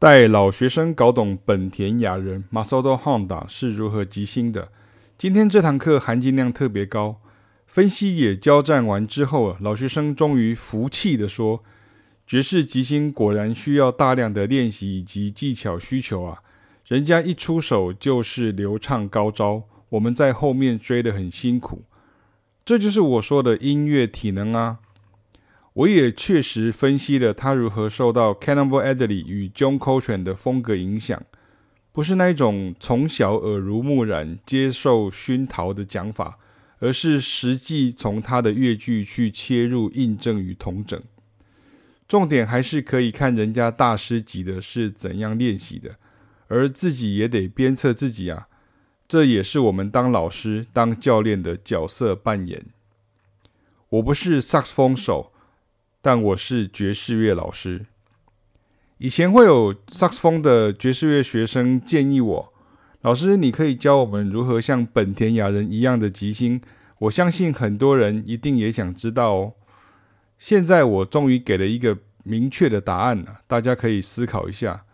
带老学生搞懂本田雅人 Masato Honda 是如何即兴的。今天这堂课含金量特别高，分析也交战完之后，老学生终于服气地说：“爵士即兴果然需要大量的练习以及技巧需求啊！人家一出手就是流畅高招，我们在后面追得很辛苦。这就是我说的音乐体能啊！”我也确实分析了他如何受到 Cannonball Adderley 与 John Coltrane 的风格影响，不是那种从小耳濡目染、接受熏陶的讲法，而是实际从他的乐句去切入印证与统整。重点还是可以看人家大师级的是怎样练习的，而自己也得鞭策自己啊！这也是我们当老师、当教练的角色扮演。我不是萨克斯风手。但我是爵士乐老师。以前会有萨克斯风的爵士乐学生建议我：“老师，你可以教我们如何像本田雅人一样的即兴。”我相信很多人一定也想知道哦。现在我终于给了一个明确的答案了，大家可以思考一下。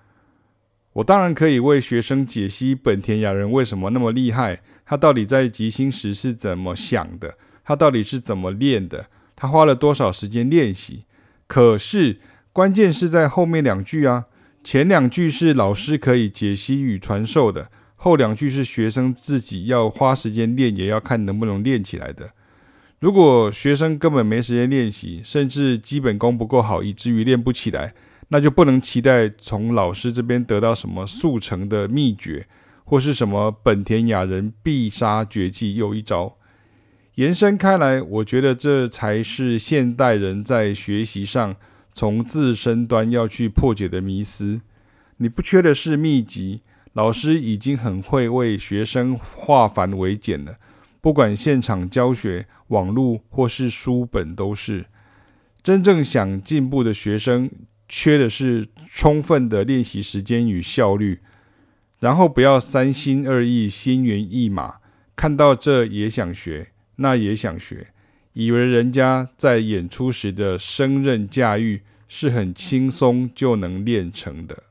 我当然可以为学生解析本田雅人为什么那么厉害，他到底在即兴时是怎么想的，他到底是怎么练的。他花了多少时间练习？可是关键是在后面两句啊，前两句是老师可以解析与传授的，后两句是学生自己要花时间练，也要看能不能练起来的。如果学生根本没时间练习，甚至基本功不够好，以至于练不起来，那就不能期待从老师这边得到什么速成的秘诀，或是什么本田雅人必杀绝技又一招。延伸开来，我觉得这才是现代人在学习上从自身端要去破解的迷思。你不缺的是秘籍，老师已经很会为学生化繁为简了。不管现场教学、网络或是书本，都是。真正想进步的学生，缺的是充分的练习时间与效率。然后不要三心二意、心猿意马，看到这也想学。那也想学，以为人家在演出时的升任驾驭是很轻松就能练成的。